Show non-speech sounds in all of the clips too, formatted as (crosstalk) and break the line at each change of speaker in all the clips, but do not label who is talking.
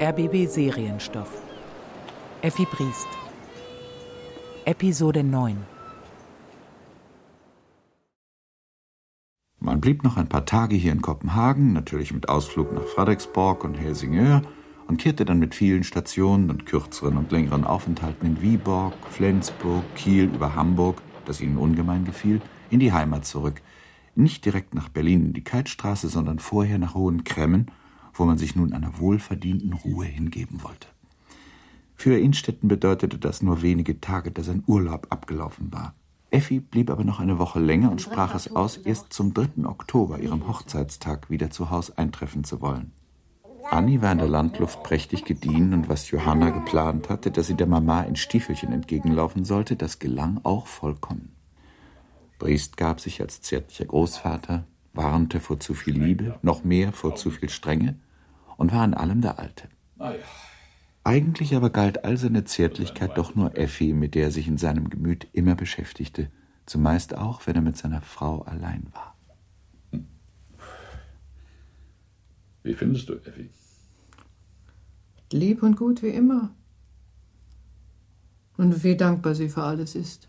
RBB Serienstoff. Effi Briest. Episode 9.
Man blieb noch ein paar Tage hier in Kopenhagen, natürlich mit Ausflug nach Frederiksborg und Helsingør, und kehrte dann mit vielen Stationen und kürzeren und längeren Aufenthalten in Viborg, Flensburg, Kiel über Hamburg, das ihnen ungemein gefiel, in die Heimat zurück. Nicht direkt nach Berlin in die Keitstraße, sondern vorher nach Hohenkremmen, wo man sich nun einer wohlverdienten Ruhe hingeben wollte. Für Innstetten bedeutete das nur wenige Tage, da sein Urlaub abgelaufen war. Effi blieb aber noch eine Woche länger und sprach es aus, erst zum 3. Oktober, ihrem Hochzeitstag, wieder zu Haus eintreffen zu wollen. Annie war in der Landluft prächtig gediehen und was Johanna geplant hatte, dass sie der Mama in Stiefelchen entgegenlaufen sollte, das gelang auch vollkommen. Briest gab sich als zärtlicher Großvater, warnte vor zu viel Liebe, noch mehr vor zu viel Strenge und war in allem der Alte. Eigentlich aber galt all seine Zärtlichkeit doch nur Effi, mit der er sich in seinem Gemüt immer beschäftigte, zumeist auch, wenn er mit seiner Frau allein war.
Wie findest du Effi?
Lieb und gut wie immer. Und wie dankbar sie für alles ist.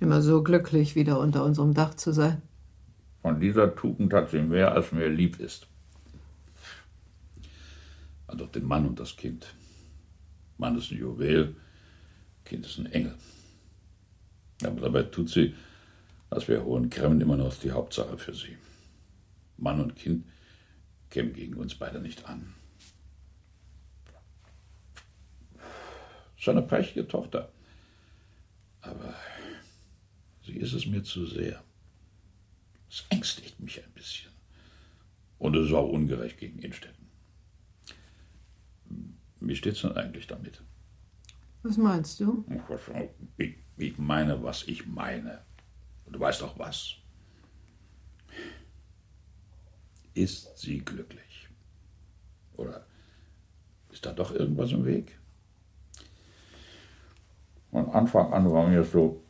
Immer so glücklich, wieder unter unserem Dach zu sein.
Von dieser Tugend hat sie mehr, als mir lieb ist. Also den Mann und das Kind. Mann ist ein Juwel, Kind ist ein Engel. Aber dabei tut sie, als wäre Hohen Kremmen immer noch die Hauptsache für sie. Mann und Kind kämen gegen uns beide nicht an. Seine prächtige Tochter. Aber sie ist es mir zu sehr. Es ängstigt mich ein bisschen. Und es ist auch ungerecht gegen Innstetten. Wie steht's denn eigentlich damit?
Was meinst du?
Ich, ich meine, was ich meine. Du weißt auch was. Ist sie glücklich? Oder ist da doch irgendwas im Weg? Von Anfang an war mir so,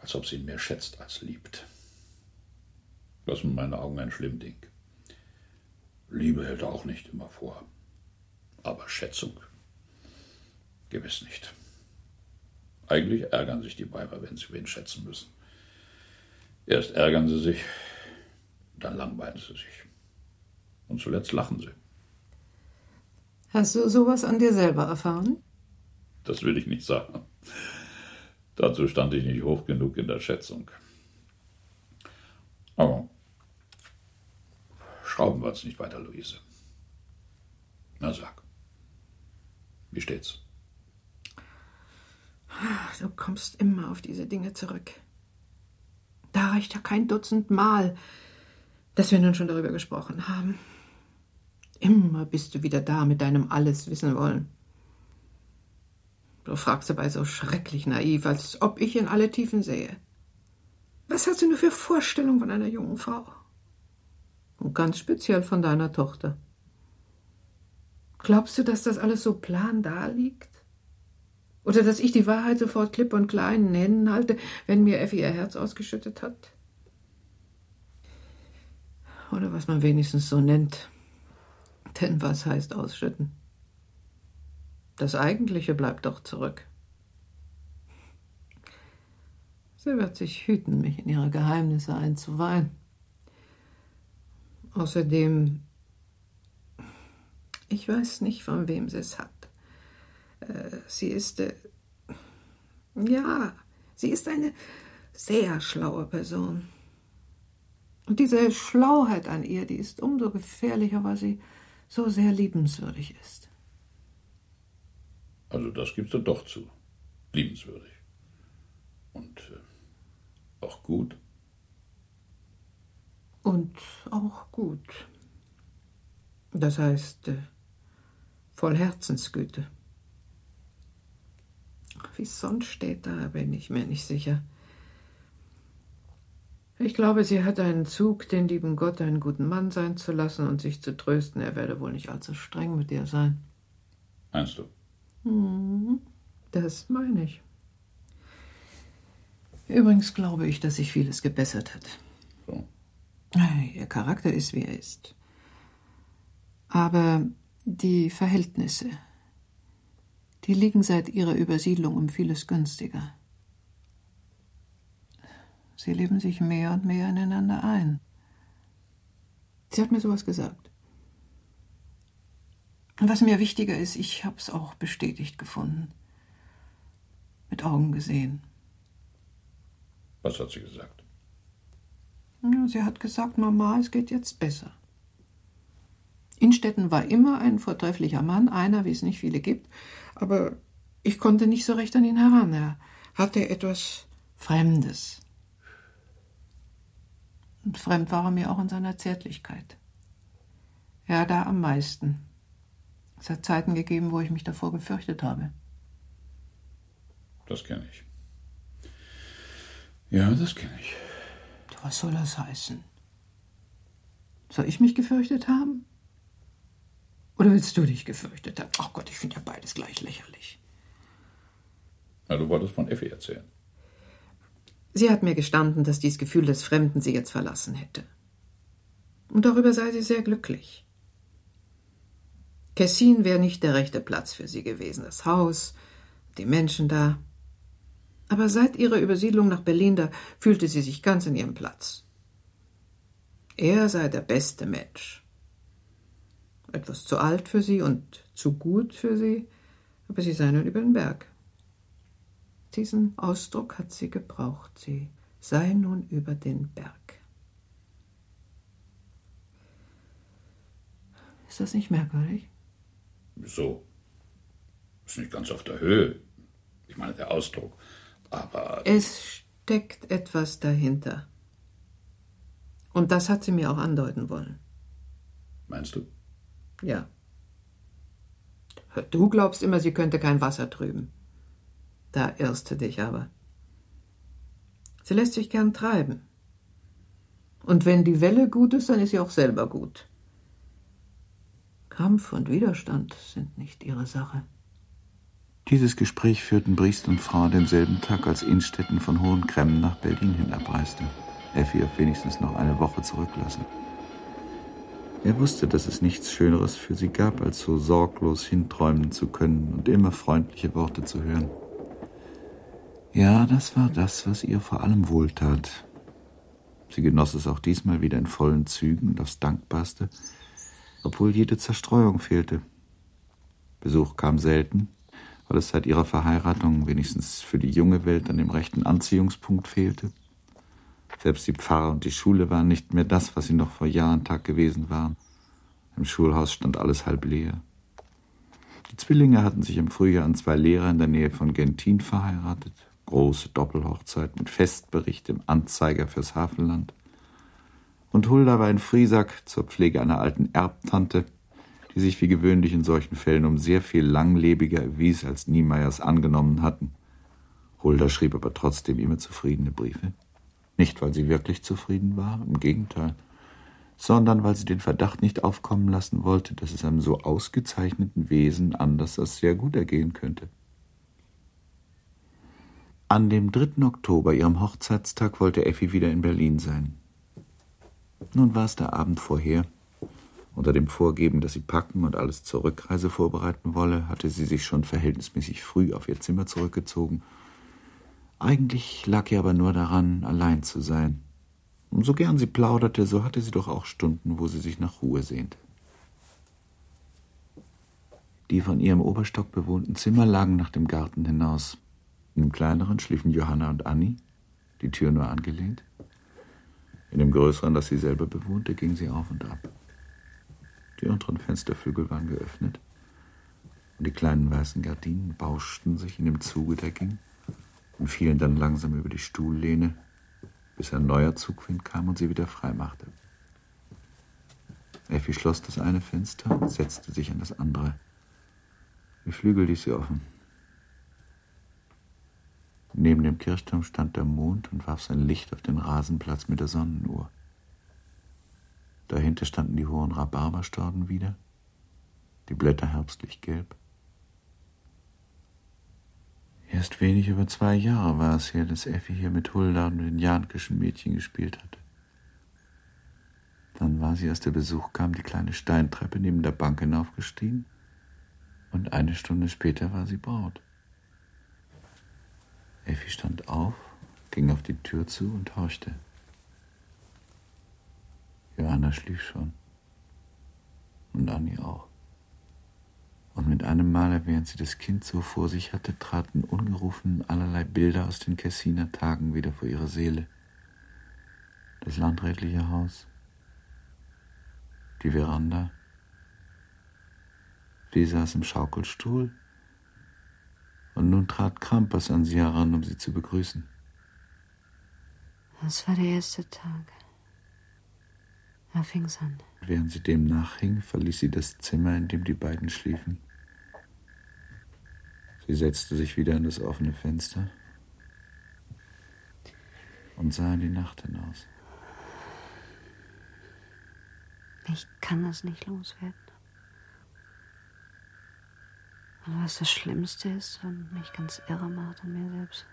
als ob sie ihn mehr schätzt als liebt. Das ist in meinen Augen ein schlimm Ding. Liebe hält auch nicht immer vor. Aber Schätzung? Gewiss nicht. Eigentlich ärgern sich die Weiber, wenn sie wen schätzen müssen. Erst ärgern sie sich, dann langweilen sie sich. Und zuletzt lachen sie.
Hast du sowas an dir selber erfahren?
Das will ich nicht sagen. Dazu stand ich nicht hoch genug in der Schätzung. Aber schrauben wir uns nicht weiter, Luise. Na sag, wie steht's?
Du kommst immer auf diese Dinge zurück. Da reicht ja kein Dutzend Mal, dass wir nun schon darüber gesprochen haben. Immer bist du wieder da mit deinem Alles wissen wollen. Du fragst dabei so schrecklich naiv, als ob ich in alle Tiefen sehe. Was hast du nur für Vorstellungen von einer jungen Frau? Und ganz speziell von deiner Tochter. Glaubst du, dass das alles so plan da liegt? Oder dass ich die Wahrheit sofort klipp und klein in Händen halte, wenn mir Effi ihr Herz ausgeschüttet hat? Oder was man wenigstens so nennt. Denn was heißt ausschütten? Das Eigentliche bleibt doch zurück. Sie wird sich hüten, mich in ihre Geheimnisse einzuweihen. Außerdem, ich weiß nicht, von wem sie es hat. Äh, sie ist, äh, ja, sie ist eine sehr schlaue Person. Und diese Schlauheit an ihr, die ist umso gefährlicher, weil sie so sehr liebenswürdig ist.
Also das gibst du doch zu. Liebenswürdig. Und äh, auch gut.
Und auch gut. Das heißt, äh, voll Herzensgüte. Wie sonst steht, da bin ich mir nicht sicher. Ich glaube, sie hat einen Zug, den lieben Gott einen guten Mann sein zu lassen und sich zu trösten, er werde wohl nicht allzu streng mit ihr sein.
Meinst du?
Mhm, das meine ich. Übrigens glaube ich, dass sich vieles gebessert hat.
So.
Ihr Charakter ist, wie er ist. Aber die Verhältnisse, die liegen seit ihrer Übersiedlung um vieles günstiger. Sie leben sich mehr und mehr ineinander ein. Sie hat mir sowas gesagt. Und was mir wichtiger ist, ich habe es auch bestätigt gefunden. Mit Augen gesehen.
Was hat sie gesagt?
Sie hat gesagt, normal, es geht jetzt besser. Innstetten war immer ein vortrefflicher Mann, einer, wie es nicht viele gibt, aber ich konnte nicht so recht an ihn heran. Er hatte etwas Fremdes. Und fremd war er mir auch in seiner Zärtlichkeit. Ja, da am meisten. Es hat Zeiten gegeben, wo ich mich davor gefürchtet habe.
Das kenne ich. Ja, das kenne ich.
Was soll das heißen? Soll ich mich gefürchtet haben? Oder willst du dich gefürchtet haben? Ach Gott, ich finde ja beides gleich lächerlich.
Na, du wolltest von Effi erzählen.
Sie hat mir gestanden, dass dies Gefühl des Fremden sie jetzt verlassen hätte. Und darüber sei sie sehr glücklich. Kessin wäre nicht der rechte Platz für sie gewesen. Das Haus, die Menschen da. Aber seit ihrer Übersiedlung nach Berlin, da fühlte sie sich ganz in ihrem Platz. Er sei der beste Mensch. Etwas zu alt für sie und zu gut für sie, aber sie sei nun über den Berg. Diesen Ausdruck hat sie gebraucht. Sie sei nun über den Berg. Ist das nicht merkwürdig?
Wieso? Ist nicht ganz auf der Höhe. Ich meine, der Ausdruck. Aber.
Es steckt etwas dahinter. Und das hat sie mir auch andeuten wollen.
Meinst du?
Ja. Du glaubst immer, sie könnte kein Wasser trüben. Da irrst du dich aber. Sie lässt sich gern treiben. Und wenn die Welle gut ist, dann ist sie auch selber gut. Kampf und Widerstand sind nicht ihre Sache.
Dieses Gespräch führten Briest und Frau denselben Tag, als Innstetten von Hohenkremmen nach Berlin hin abreiste. Effi auf wenigstens noch eine Woche zurücklassen. Er wusste, dass es nichts Schöneres für sie gab, als so sorglos hinträumen zu können und immer freundliche Worte zu hören. Ja, das war das, was ihr vor allem wohltat. Sie genoss es auch diesmal wieder in vollen Zügen und aufs Dankbarste, obwohl jede Zerstreuung fehlte. Besuch kam selten, weil es seit ihrer Verheiratung wenigstens für die junge Welt an dem rechten Anziehungspunkt fehlte. Selbst die Pfarrer und die Schule waren nicht mehr das, was sie noch vor Jahr und Tag gewesen waren. Im Schulhaus stand alles halb leer. Die Zwillinge hatten sich im Frühjahr an zwei Lehrer in der Nähe von Gentin verheiratet große Doppelhochzeit mit Festbericht im Anzeiger fürs Hafenland. Und Hulda war in Friesack zur Pflege einer alten Erbtante, die sich wie gewöhnlich in solchen Fällen um sehr viel langlebiger erwies, als Niemeyers angenommen hatten. Hulda schrieb aber trotzdem immer zufriedene Briefe. Nicht, weil sie wirklich zufrieden war, im Gegenteil, sondern weil sie den Verdacht nicht aufkommen lassen wollte, dass es einem so ausgezeichneten Wesen anders als sehr gut ergehen könnte. An dem 3. Oktober, ihrem Hochzeitstag, wollte Effi wieder in Berlin sein. Nun war es der Abend vorher. Unter dem Vorgeben, dass sie packen und alles zur Rückreise vorbereiten wolle, hatte sie sich schon verhältnismäßig früh auf ihr Zimmer zurückgezogen. Eigentlich lag ihr aber nur daran, allein zu sein. Und so gern sie plauderte, so hatte sie doch auch Stunden, wo sie sich nach Ruhe sehnte. Die von ihrem Oberstock bewohnten Zimmer lagen nach dem Garten hinaus. In dem kleineren schliefen Johanna und Annie, die Tür nur angelehnt. In dem größeren, das sie selber bewohnte, ging sie auf und ab. Die unteren Fensterflügel waren geöffnet und die kleinen weißen Gardinen bauschten sich in dem Zuge, der ging, und fielen dann langsam über die Stuhllehne, bis ein neuer Zugwind kam und sie wieder frei machte. Effi schloss das eine Fenster und setzte sich an das andere. Die Flügel ließ sie offen. Neben dem Kirchturm stand der Mond und warf sein Licht auf den Rasenplatz mit der Sonnenuhr. Dahinter standen die hohen Rhabarberstauden wieder, die Blätter herbstlich gelb. Erst wenig über zwei Jahre war es her, dass Effi hier mit Hulda und den Jankischen Mädchen gespielt hatte. Dann war sie, als der Besuch kam, die kleine Steintreppe neben der Bank hinaufgestiegen. Und eine Stunde später war sie Braut. Effi stand auf, ging auf die Tür zu und horchte. Johanna schlief schon. Und Annie auch. Und mit einem Male, während sie das Kind so vor sich hatte, traten ungerufen allerlei Bilder aus den Kessiner Tagen wieder vor ihre Seele. Das landrätliche Haus, die Veranda. Sie saß im Schaukelstuhl und nun trat Krampus an sie heran, um sie zu begrüßen.
Das war der erste Tag. Da fing's an.
Während sie dem nachhing, verließ sie das Zimmer, in dem die beiden schliefen. Sie setzte sich wieder an das offene Fenster und sah in die Nacht hinaus.
Ich kann das nicht loswerden. Und was das Schlimmste ist und mich ganz irre macht an mir selbst.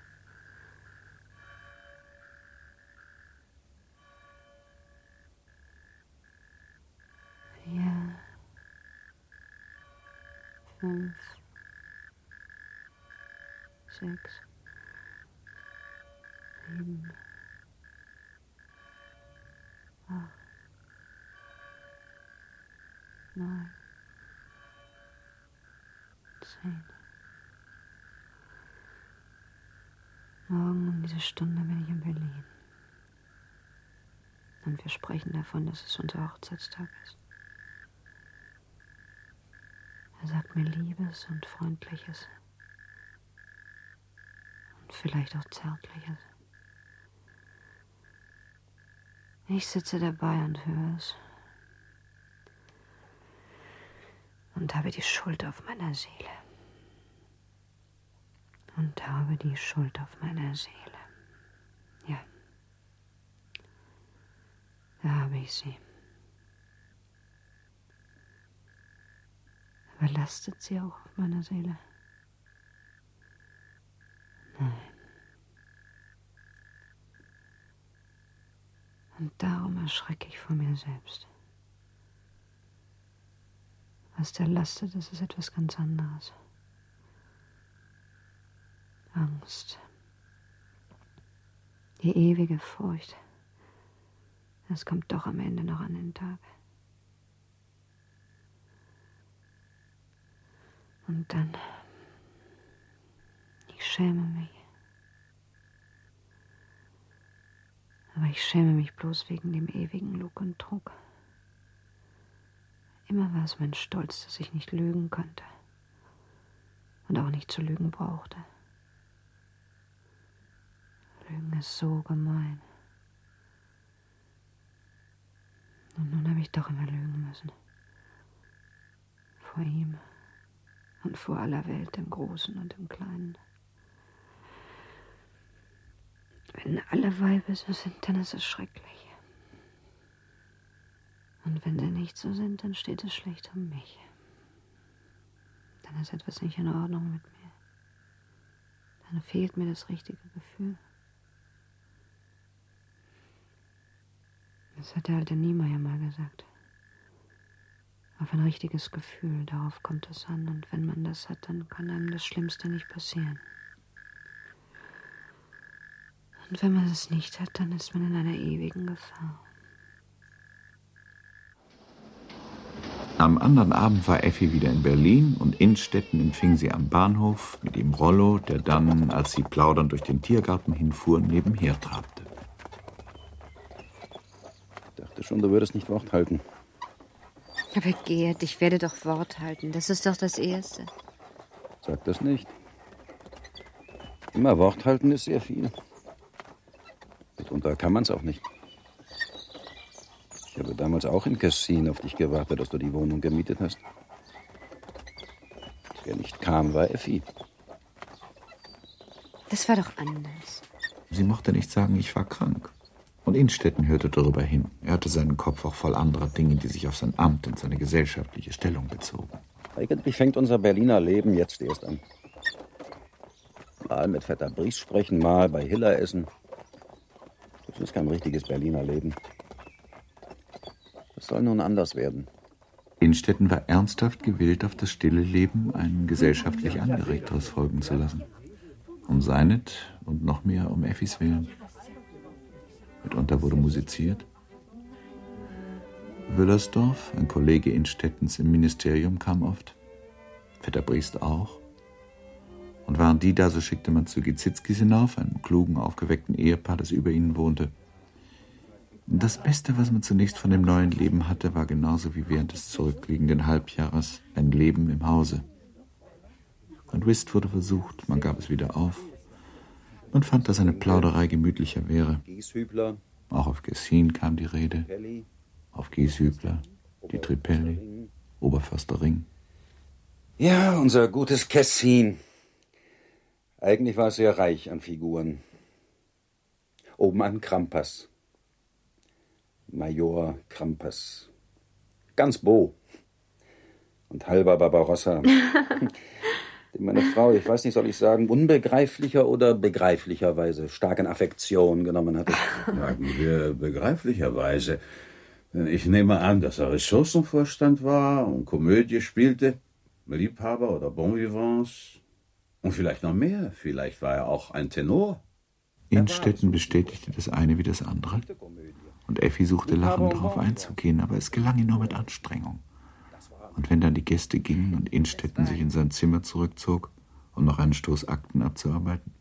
Vier, fünf, sechs, sieben, acht, neun, zehn. Morgen um diese Stunde bin ich in Berlin. Und wir sprechen davon, dass es unser Hochzeitstag ist. Er sagt mir Liebes und Freundliches. Vielleicht auch Zärtliches. Ich sitze dabei und höre es. Und habe die Schuld auf meiner Seele. Und habe die Schuld auf meiner Seele. Ja. Da habe ich sie. Aber lastet sie auch auf meiner Seele? Nein. Und darum erschrecke ich vor mir selbst. Was da lastet, das ist etwas ganz anderes. Angst. Die ewige Furcht. Es kommt doch am Ende noch an den Tag. Und dann. Ich schäme mich. Aber ich schäme mich bloß wegen dem ewigen Lug und Trug. Immer war es mein Stolz, dass ich nicht lügen konnte. Und auch nicht zu lügen brauchte. Lügen ist so gemein. Und nun habe ich doch immer lügen müssen. Vor ihm und vor aller Welt, im Großen und im Kleinen. Wenn alle Weiber so sind, dann ist es schrecklich. Und wenn sie nicht so sind, dann steht es schlecht um mich. Dann ist etwas nicht in Ordnung mit mir. Dann fehlt mir das richtige Gefühl. Das hat der alte Niemeyer mal gesagt. Auf ein richtiges Gefühl, darauf kommt es an. Und wenn man das hat, dann kann einem das Schlimmste nicht passieren. Und wenn man es nicht hat, dann ist man in einer ewigen Gefahr.
Am anderen Abend war Effi wieder in Berlin und Innstetten empfing sie am Bahnhof mit dem Rollo, der dann, als sie plaudernd durch den Tiergarten hinfuhren, nebenher trabte.
Ich dachte schon, du würdest nicht Wort halten.
Aber Gerd, ich werde doch Wort halten. Das ist doch das Erste.
Sag das nicht. Immer Wort halten ist sehr viel. Mitunter kann man es auch nicht. Ich habe damals auch in Cassin auf dich gewartet, dass du die Wohnung gemietet hast. Wer nicht kam, war Effi.
Das war doch anders.
Sie mochte nicht sagen, ich war krank. Und Innstetten hörte darüber hin. Er hatte seinen Kopf auch voll anderer Dinge, die sich auf sein Amt und seine gesellschaftliche Stellung bezogen.
Eigentlich fängt unser Berliner Leben jetzt erst an. Mal mit Vetter Bries sprechen, mal bei Hiller essen. Das ist kein richtiges Berliner Leben. soll nun anders werden.
Innstetten war ernsthaft gewillt, auf das stille Leben ein gesellschaftlich angeregteres folgen zu lassen. Um seinet und noch mehr um Effis Willen. Mitunter wurde musiziert. Wüllersdorf, ein Kollege Innstettens im Ministerium, kam oft. Vetter Briest auch. Und waren die da, so schickte man zu Gizitzkis hinauf, einem klugen, aufgeweckten Ehepaar, das über ihnen wohnte. Das Beste, was man zunächst von dem neuen Leben hatte, war genauso wie während des zurückliegenden Halbjahres ein Leben im Hause. Und Whist wurde versucht, man gab es wieder auf. Man fand, dass eine Plauderei gemütlicher wäre. Auch auf Gessin kam die Rede. Auf Gieshübler, die Tripelli, Oberförster Ring.
Ja, unser gutes Kessin. Eigentlich war es sehr reich an Figuren. Oben an Krampas. Major Krampas. Ganz Bo. Und halber Barbarossa. (laughs) meine Frau, ich weiß nicht, soll ich sagen, unbegreiflicher oder begreiflicherweise stark in Affektion genommen hatte. (laughs)
Sagen wir begreiflicherweise. Denn ich nehme an, dass er Ressourcenvorstand war und Komödie spielte, Liebhaber oder Bonvivants. Und vielleicht noch mehr. Vielleicht war er auch ein Tenor.
Innstetten bestätigte das eine wie das andere. Und Effi suchte lachend darauf einzugehen, aber es gelang ihr nur mit Anstrengung. Und wenn dann die Gäste gingen und Innstetten sich in sein Zimmer zurückzog, um noch einen Stoß Akten abzuarbeiten,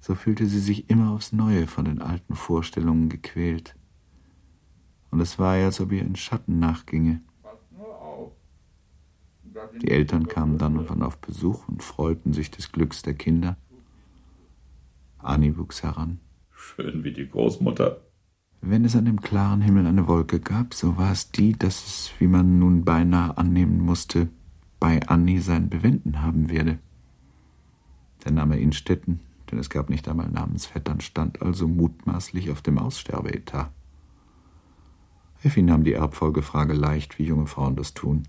so fühlte sie sich immer aufs Neue von den alten Vorstellungen gequält. Und es war ihr, als ob ihr ein Schatten nachginge. Die Eltern kamen dann und wann auf Besuch und freuten sich des Glücks der Kinder. Annie wuchs heran.
Schön wie die Großmutter.
Wenn es an dem klaren Himmel eine Wolke gab, so war es die, dass es, wie man nun beinahe annehmen musste, bei Annie sein Bewenden haben werde. Der Name Innstetten, denn es gab nicht einmal Namensvettern, stand also mutmaßlich auf dem Aussterbeetat. Effi nahm die Erbfolgefrage leicht, wie junge Frauen das tun.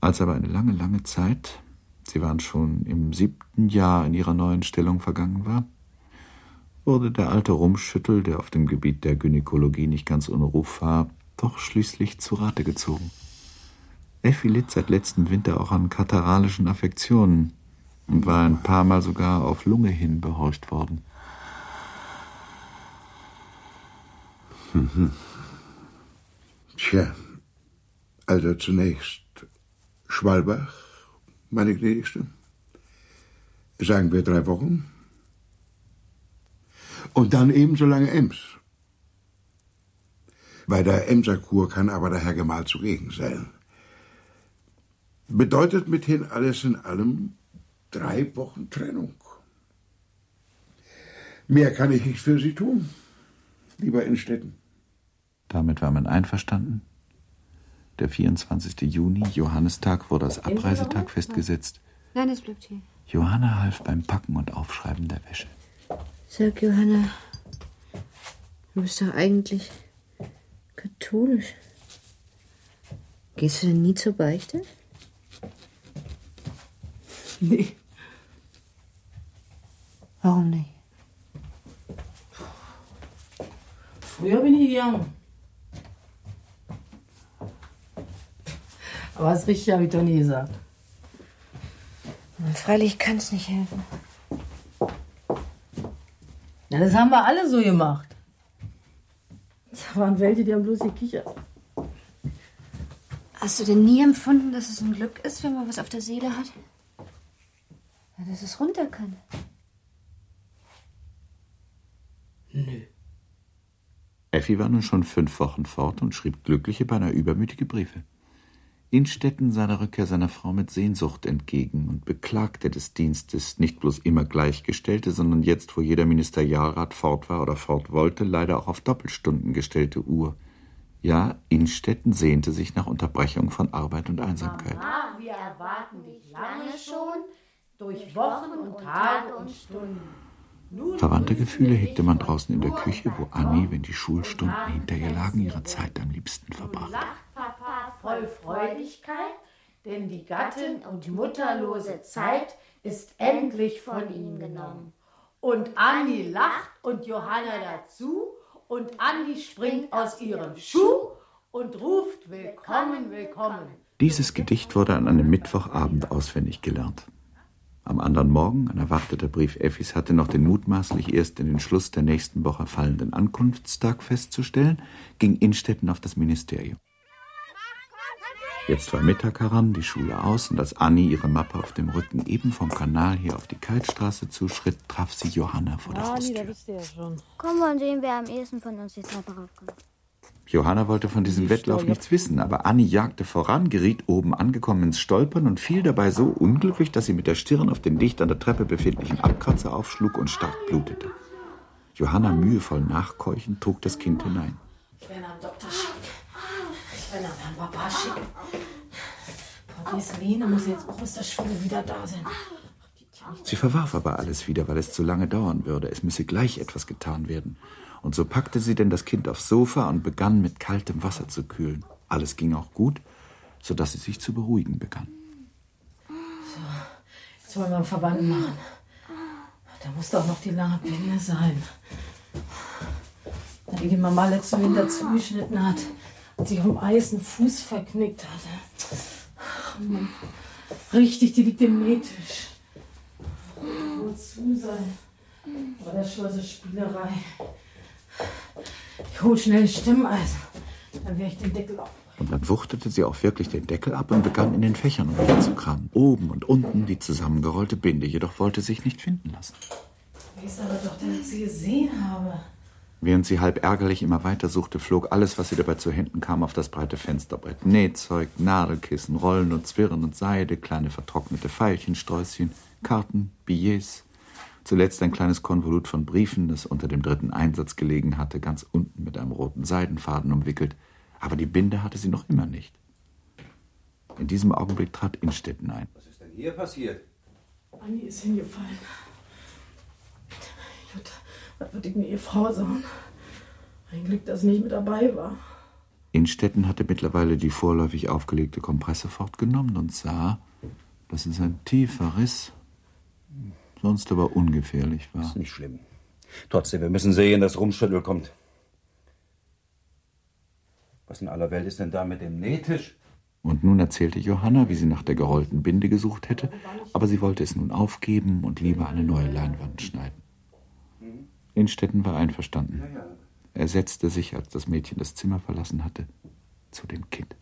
Als aber eine lange, lange Zeit, sie waren schon im siebten Jahr in ihrer neuen Stellung vergangen war, wurde der alte Rumschüttel, der auf dem Gebiet der Gynäkologie nicht ganz ohne Ruf war, doch schließlich zu Rate gezogen. Effi litt seit letztem Winter auch an kataralischen Affektionen und war ein paar Mal sogar auf Lunge hin behorcht worden.
Mhm. (laughs) Tja, also zunächst Schwalbach, meine gnädigste. Sagen wir drei Wochen. Und dann ebenso lange Ems. Bei der Emserkur kann aber der Herr Gemahl zugegen sein. Bedeutet mithin alles in allem drei Wochen Trennung. Mehr kann ich nicht für Sie tun, lieber Innstetten.
Damit war man einverstanden. Der 24. Juni, Johannistag, wurde als Abreisetag festgesetzt.
Nein, es bleibt hier.
Johanna half beim Packen und Aufschreiben der Wäsche.
Sag, Johanna, du bist doch eigentlich katholisch. Gehst du denn nie zur Beichte? (laughs)
Nee.
Warum nicht?
Früher bin ich gegangen. Aber das Richtige habe ich doch nie gesagt.
Freilich kann es nicht helfen.
Ja, das haben wir alle so gemacht. Da waren welche, die haben bloß gekichert.
Hast du denn nie empfunden, dass es ein Glück ist, wenn man was auf der Seele hat? Ja, dass es runter kann.
Nö.
Effi war nun schon fünf Wochen fort und schrieb glückliche, beinahe übermütige Briefe. Innstetten sah der Rückkehr seiner Frau mit Sehnsucht entgegen und beklagte des Dienstes nicht bloß immer Gleichgestellte, sondern jetzt, wo jeder Ministerialrat fort war oder fort wollte, leider auch auf Doppelstunden gestellte Uhr. Ja, Innstetten sehnte sich nach Unterbrechung von Arbeit und Einsamkeit.
Mama, wir erwarten dich lange schon, durch Wochen und Tage und Stunden.
Verwandte Gefühle hegte man draußen in der Küche, wo Annie, wenn die Schulstunden hinter ihr lagen, ihre Zeit am liebsten verbrachte.
Voll Freudigkeit, denn die Gattin und mutterlose Zeit ist endlich von ihm genommen.
Und Andi lacht und Johanna dazu und Andi springt aus ihrem Schuh
und ruft Willkommen, willkommen.
Dieses Gedicht wurde an einem Mittwochabend auswendig gelernt. Am anderen Morgen, ein erwarteter Brief Effis hatte noch den mutmaßlich erst in den Schluss der nächsten Woche fallenden Ankunftstag festzustellen, ging Innstetten auf das Ministerium. Jetzt war Mittag heran, die Schule aus, und als Annie ihre Mappe auf dem Rücken eben vom Kanal hier auf die Kaltstraße zuschritt, traf sie Johanna vor der
Ah,
Haustür.
da bist du ja schon.
Komm mal und sehen, wer am ehesten von uns die Treppe raufkommt.
Johanna wollte von diesem Wettlauf nichts wissen, aber Annie jagte voran, geriet oben angekommen ins Stolpern und fiel dabei so unglücklich, dass sie mit der Stirn auf den dicht an der Treppe befindlichen Abkratzer aufschlug und stark blutete. Johanna, mühevoll nachkeuchend, trug das Kind hinein.
Ich werde am Doktor schicken. Werde an Herrn Papa schicken. Frau Deseline muss jetzt auch aus der Schule wieder da sein.
Sie verwarf aber alles wieder, weil es zu lange dauern würde. Es müsse gleich etwas getan werden. Und so packte sie denn das Kind aufs Sofa und begann mit kaltem Wasser zu kühlen. Alles ging auch gut, so dass sie sich zu beruhigen begann.
Jetzt wollen wir einen Verband machen. Da muss doch noch die lange Binde sein. Die die Mama letzten Winter zugeschnitten hat, sich am Eis einen Fuß verknickt hatte. Ach, Mann. Richtig, die liegt im Nähtisch. Wozu sein? Aber das schon so Spielerei. Ich hol schnell ein Stimmeisen. Dann werde ich den Deckel auf.
Und dann wuchtete sie auch wirklich den Deckel ab und begann in den Fächern umherzukramen. Oben und unten die zusammengerollte Binde, jedoch wollte sich nicht finden lassen.
Wie ist aber doch, dass ich sie gesehen habe.
Während sie halb ärgerlich immer weiter suchte, flog alles, was ihr dabei zu Händen kam, auf das breite Fensterbrett. Nähzeug, Nadelkissen, Rollen und Zwirren und Seide, kleine vertrocknete Veilchensträußchen, Karten, Billets. Zuletzt ein kleines Konvolut von Briefen, das unter dem dritten Einsatz gelegen hatte, ganz unten mit einem roten Seidenfaden umwickelt. Aber die Binde hatte sie noch immer nicht. In diesem Augenblick trat Innstetten ein.
Was ist denn hier passiert?
Anni ist hingefallen. Jutta, was würde ich mir ihr Frau sagen? Ein Glück, dass sie nicht mit dabei war.
Innstetten hatte mittlerweile die vorläufig aufgelegte Kompresse fortgenommen und sah, dass es ein tiefer Riss, sonst aber ungefährlich war.
Ist nicht schlimm. Trotzdem, wir müssen sehen, dass Rumschüttel kommt. Was in aller Welt ist denn da mit dem Nähtisch?
Und nun erzählte Johanna, wie sie nach der gerollten Binde gesucht hätte, aber sie wollte es nun aufgeben und lieber eine neue Leinwand schneiden. Innstetten war einverstanden. Er setzte sich, als das Mädchen das Zimmer verlassen hatte, zu dem Kind.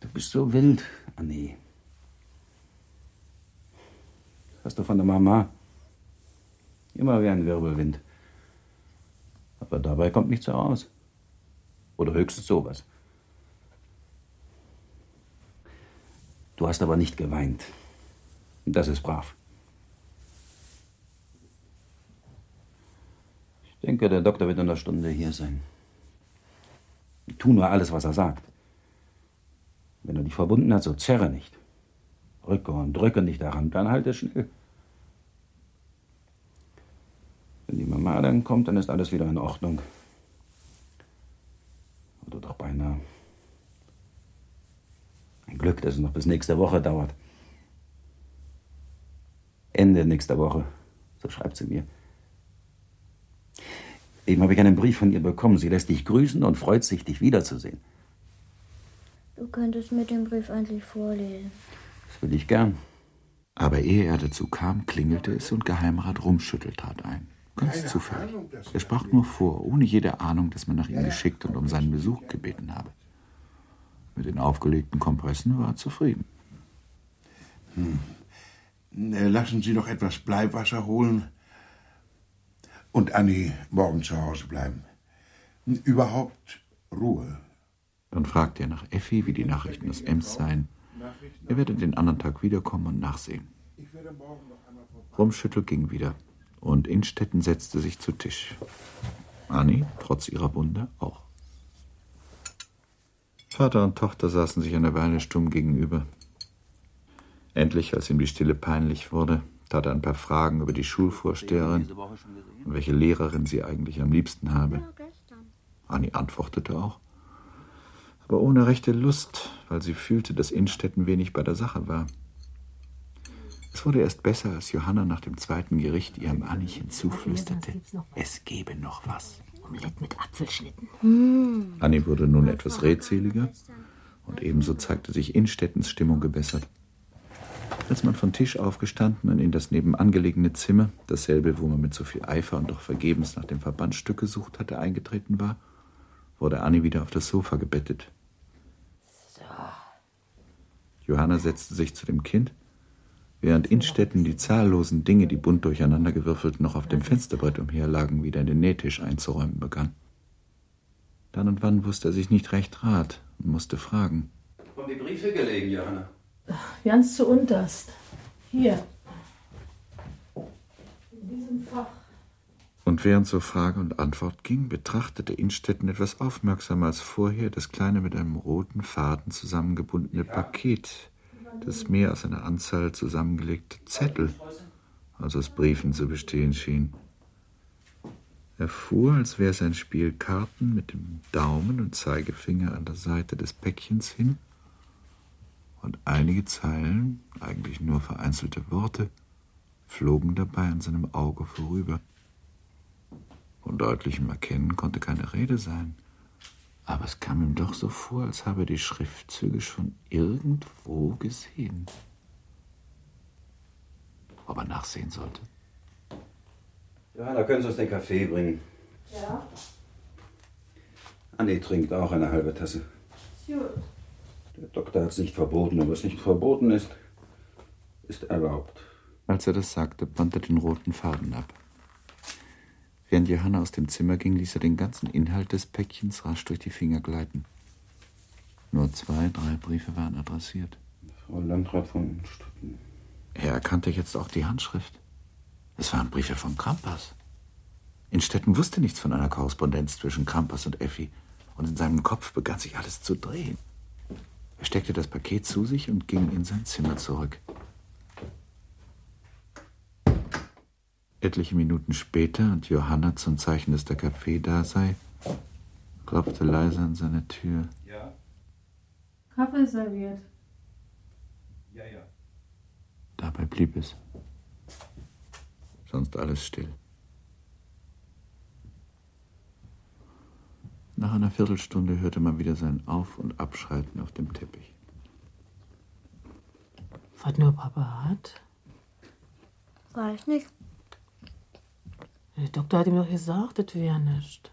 Du bist so wild, Annie. Das hast du von der Mama. Immer wie ein Wirbelwind. Aber dabei kommt nichts heraus. Oder höchstens sowas. Du hast aber nicht geweint. Das ist brav. Ich denke, der Doktor wird in einer Stunde hier sein. Tu nur alles, was er sagt. Wenn er dich verbunden hat, so zerre nicht. Rücke und drücke nicht daran, dann halte schnell. Wenn die Mama dann kommt, dann ist alles wieder in Ordnung. Oder doch beinahe. Ein Glück, dass es noch bis nächste Woche dauert. Ende nächster Woche, so schreibt sie mir. Eben habe ich einen Brief von ihr bekommen. Sie lässt dich grüßen und freut sich, dich wiederzusehen.
Du könntest mir den Brief endlich vorlesen.
Das will ich gern.
Aber ehe er dazu kam, klingelte es und Geheimrat Rumschüttel trat ein. Ganz zufällig. Er sprach nur vor, ohne jede Ahnung, dass man nach ihm geschickt und um seinen Besuch gebeten habe. Mit den aufgelegten Kompressen war er zufrieden.
Hm. Äh, Lassen Sie noch etwas Bleiwasser holen und Annie morgen zu Hause bleiben. Überhaupt Ruhe.
Dann fragte er nach Effi, wie die Nachrichten aus Ems seien. Er werde den anderen Tag wiederkommen und nachsehen. Rumschüttel ging wieder und Innstetten setzte sich zu Tisch. Annie, trotz ihrer Wunde, auch. Vater und Tochter saßen sich eine Weile stumm gegenüber. Endlich, als ihm die Stille peinlich wurde, tat er ein paar Fragen über die Schulvorsteherin und welche Lehrerin sie eigentlich am liebsten habe. Annie antwortete auch, aber ohne rechte Lust, weil sie fühlte, dass Innstetten wenig bei der Sache war. Es wurde erst besser, als Johanna nach dem zweiten Gericht ihrem Anniechen zuflüsterte, es gebe noch was.
Omelett mit Apfelschnitten.
Hm.
Annie wurde nun etwas redseliger und ebenso zeigte sich Innstettens Stimmung gebessert. Als man von Tisch aufgestanden und in das nebenan gelegene Zimmer, dasselbe, wo man mit so viel Eifer und doch vergebens nach dem Verbandstück gesucht hatte, eingetreten war, wurde Annie wieder auf das Sofa gebettet. Johanna setzte sich zu dem Kind, während Innstetten die zahllosen Dinge, die bunt durcheinandergewürfelt noch auf dem Fensterbrett umherlagen, wieder in den Nähtisch einzuräumen begann. Dann und wann wusste er sich nicht recht rat und musste fragen.
Wo haben die Briefe gelegen, Johanna?
Ganz zu unterst. Hier. In diesem Fach.
Und während so Frage und Antwort ging, betrachtete Innstetten etwas aufmerksamer als vorher das kleine mit einem roten Faden zusammengebundene Paket, das mehr aus einer Anzahl zusammengelegter Zettel als aus Briefen zu bestehen schien. Er fuhr, als wäre es ein Spiel Karten, mit dem Daumen und Zeigefinger an der Seite des Päckchens hin, und einige Zeilen, eigentlich nur vereinzelte Worte, flogen dabei an seinem Auge vorüber. Von deutlichem Erkennen konnte keine Rede sein, aber es kam ihm doch so vor, als habe er die Schriftzüge schon irgendwo gesehen. Ob er nachsehen sollte.
Johanna, können Sie uns den Kaffee bringen?
Ja,
Annie trinkt auch eine halbe Tasse.
gut.
Der Doktor hat es nicht verboten, und was nicht verboten ist, ist erlaubt.
Als er das sagte, band er den roten Faden ab. Während Johanna aus dem Zimmer ging, ließ er den ganzen Inhalt des Päckchens rasch durch die Finger gleiten. Nur zwei, drei Briefe waren adressiert.
Frau Landrat von Stutten.
Er erkannte jetzt auch die Handschrift. Es waren Briefe von Krampas. Innstetten wusste nichts von einer Korrespondenz zwischen Krampas und Effi, und in seinem Kopf begann sich alles zu drehen. Er steckte das Paket zu sich und ging in sein Zimmer zurück. Etliche Minuten später und Johanna zum Zeichen, dass der Kaffee da sei, klopfte leise an seine Tür.
Ja,
Kaffee serviert.
ja, ja.
Dabei blieb es. Sonst alles still. Nach einer Viertelstunde hörte man wieder sein Auf- und Abschreiten auf dem Teppich.
Was nur Papa hat?
Weiß nicht.
Der Doktor hat ihm doch gesagt, das wäre nicht.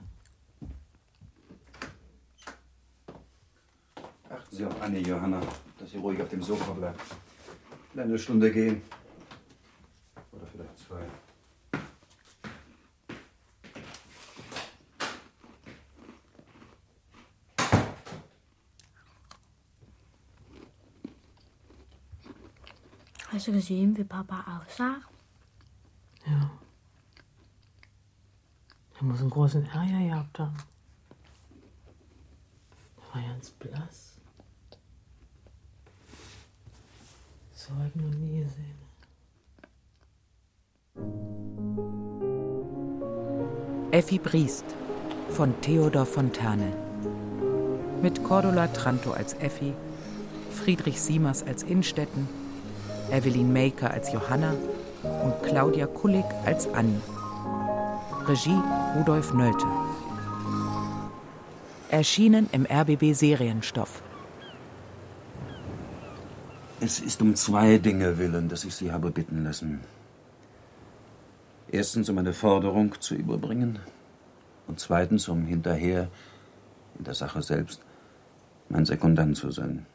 Achten Sie auf Annie, Johanna, dass sie ruhig auf dem Sofa bleibt. Eine Stunde gehen. Oder vielleicht zwei.
Hast du gesehen, wie Papa aussah?
Ja. Er muss einen großen Ärger gehabt haben. Er war ganz blass. So habe ich noch nie gesehen.
Effi Briest von Theodor Fontane. Mit Cordula Tranto als Effi, Friedrich Siemers als Innstetten, Evelyn Maker als Johanna und Claudia Kullig als Annie. Regie Rudolf Nölte. Erschienen im RBB Serienstoff.
Es ist um zwei Dinge willen, dass ich Sie habe bitten lassen. Erstens, um eine Forderung zu überbringen. Und zweitens, um hinterher, in der Sache selbst, mein Sekundant zu sein.